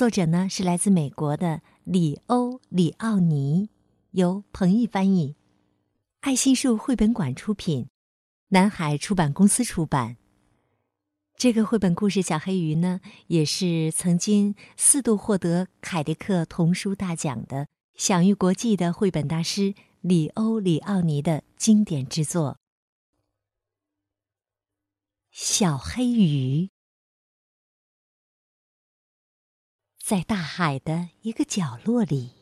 作者呢是来自美国的里欧·里奥尼，由彭毅翻译，爱心树绘本馆出品，南海出版公司出版。这个绘本故事《小黑鱼》呢，也是曾经四度获得凯迪克童书大奖的享誉国际的绘本大师里欧·里奥尼的经典之作。小黑鱼。在大海的一个角落里，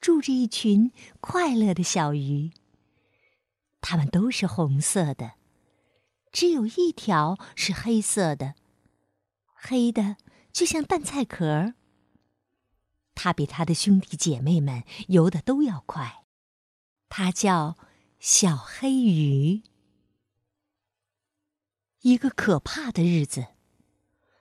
住着一群快乐的小鱼。它们都是红色的，只有一条是黑色的，黑的就像蛋菜壳。它比它的兄弟姐妹们游的都要快，它叫小黑鱼。一个可怕的日子。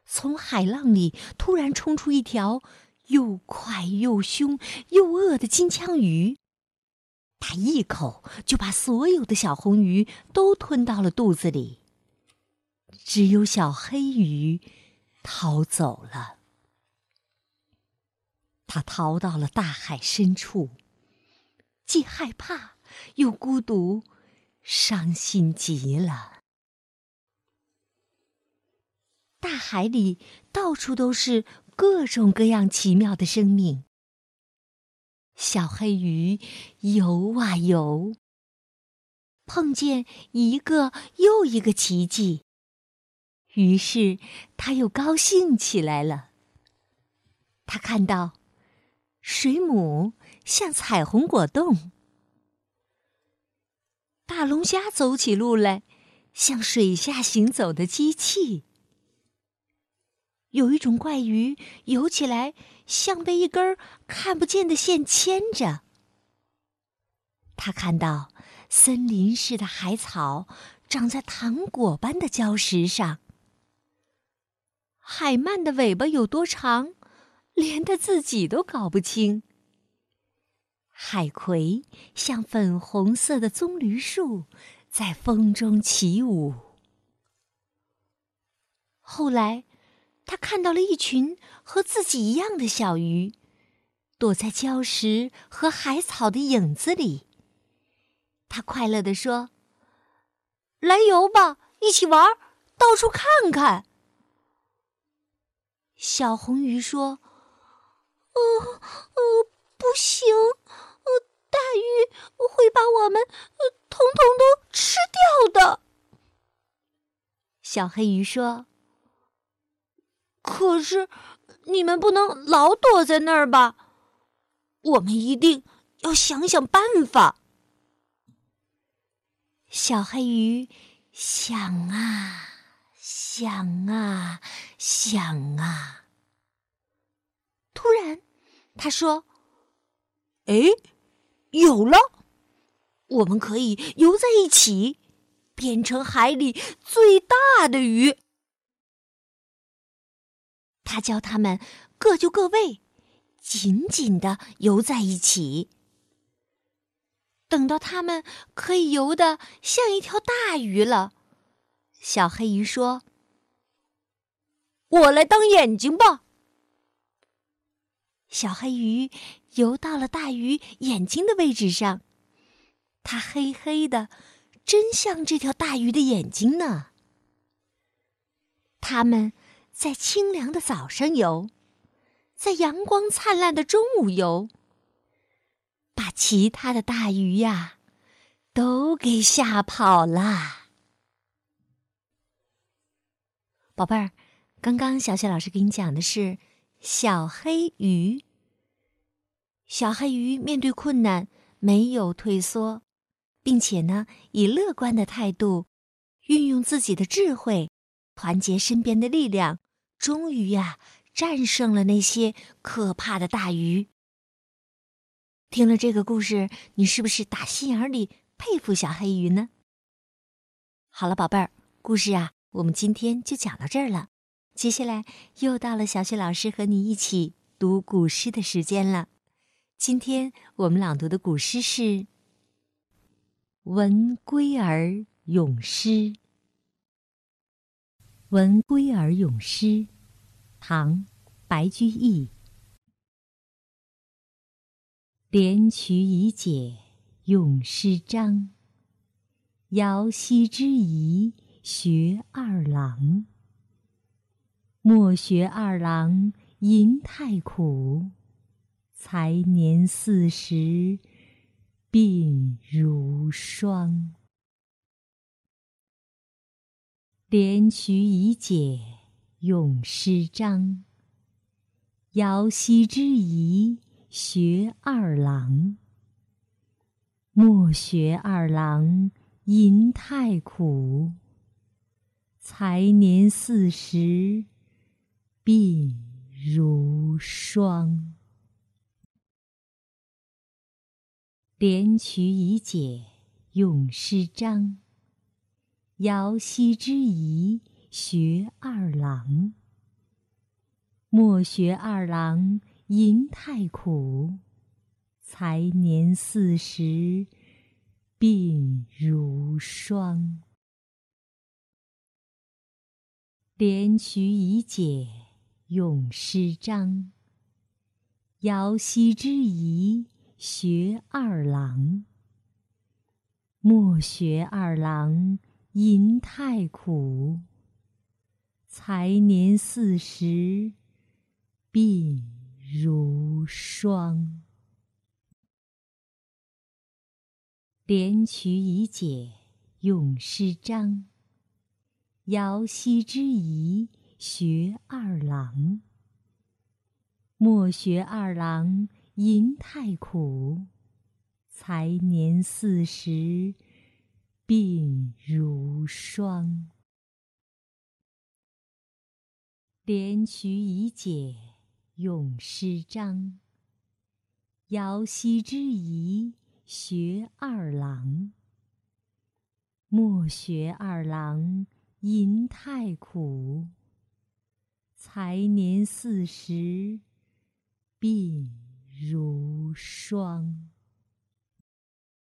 从海浪里突然冲出一条又快又凶又饿的金枪鱼，它一口就把所有的小红鱼都吞到了肚子里。只有小黑鱼逃走了，它逃到了大海深处，既害怕又孤独，伤心极了。大海里到处都是各种各样奇妙的生命。小黑鱼游啊游，碰见一个又一个奇迹，于是他又高兴起来了。他看到水母像彩虹果冻，大龙虾走起路来像水下行走的机器。有一种怪鱼游起来像被一根看不见的线牵着。他看到森林似的海草长在糖果般的礁石上。海鳗的尾巴有多长，连他自己都搞不清。海葵像粉红色的棕榈树，在风中起舞。后来。他看到了一群和自己一样的小鱼，躲在礁石和海草的影子里。他快乐地说：“来游吧，一起玩，到处看看。”小红鱼说：“呃呃，不行，呃，大鱼会把我们统统都吃掉的。”小黑鱼说。可是，你们不能老躲在那儿吧？我们一定要想想办法。小黑鱼想啊想啊想啊，突然，他说：“哎，有了！我们可以游在一起，变成海里最大的鱼。”他教他们各就各位，紧紧的游在一起。等到他们可以游得像一条大鱼了，小黑鱼说：“我来当眼睛吧。”小黑鱼游到了大鱼眼睛的位置上，它黑黑的，真像这条大鱼的眼睛呢。他们。在清凉的早上游，在阳光灿烂的中午游，把其他的大鱼呀都给吓跑了。宝贝儿，刚刚小雪老师给你讲的是小黑鱼。小黑鱼面对困难没有退缩，并且呢，以乐观的态度，运用自己的智慧，团结身边的力量。终于呀，战胜了那些可怕的大鱼。听了这个故事，你是不是打心眼里佩服小黑鱼呢？好了，宝贝儿，故事啊，我们今天就讲到这儿了。接下来又到了小雪老师和你一起读古诗的时间了。今天我们朗读的古诗是《闻归儿咏诗》。《闻归儿咏诗》，唐·白居易。连渠已解咏诗章，遥兮之仪学二郎。莫学二郎吟太苦，才年四十鬓如霜。连渠已解咏诗章，遥兮之宜。学二郎，莫学二郎吟太苦。才年四十鬓如霜。连渠已解咏诗章，遥兮之宜学二郎。莫学二郎。吟太苦，才年四十鬓如霜。连渠已解咏诗章，遥兮之宜学二郎。莫学二郎吟太苦，才年四十鬓。如霜。连曲已解咏诗章，遥兮之仪学二郎。莫学二郎吟太苦，才年四十鬓如霜。连渠已解。咏诗章，遥兮之宜学二郎。莫学二郎吟太苦，才年四十鬓如霜。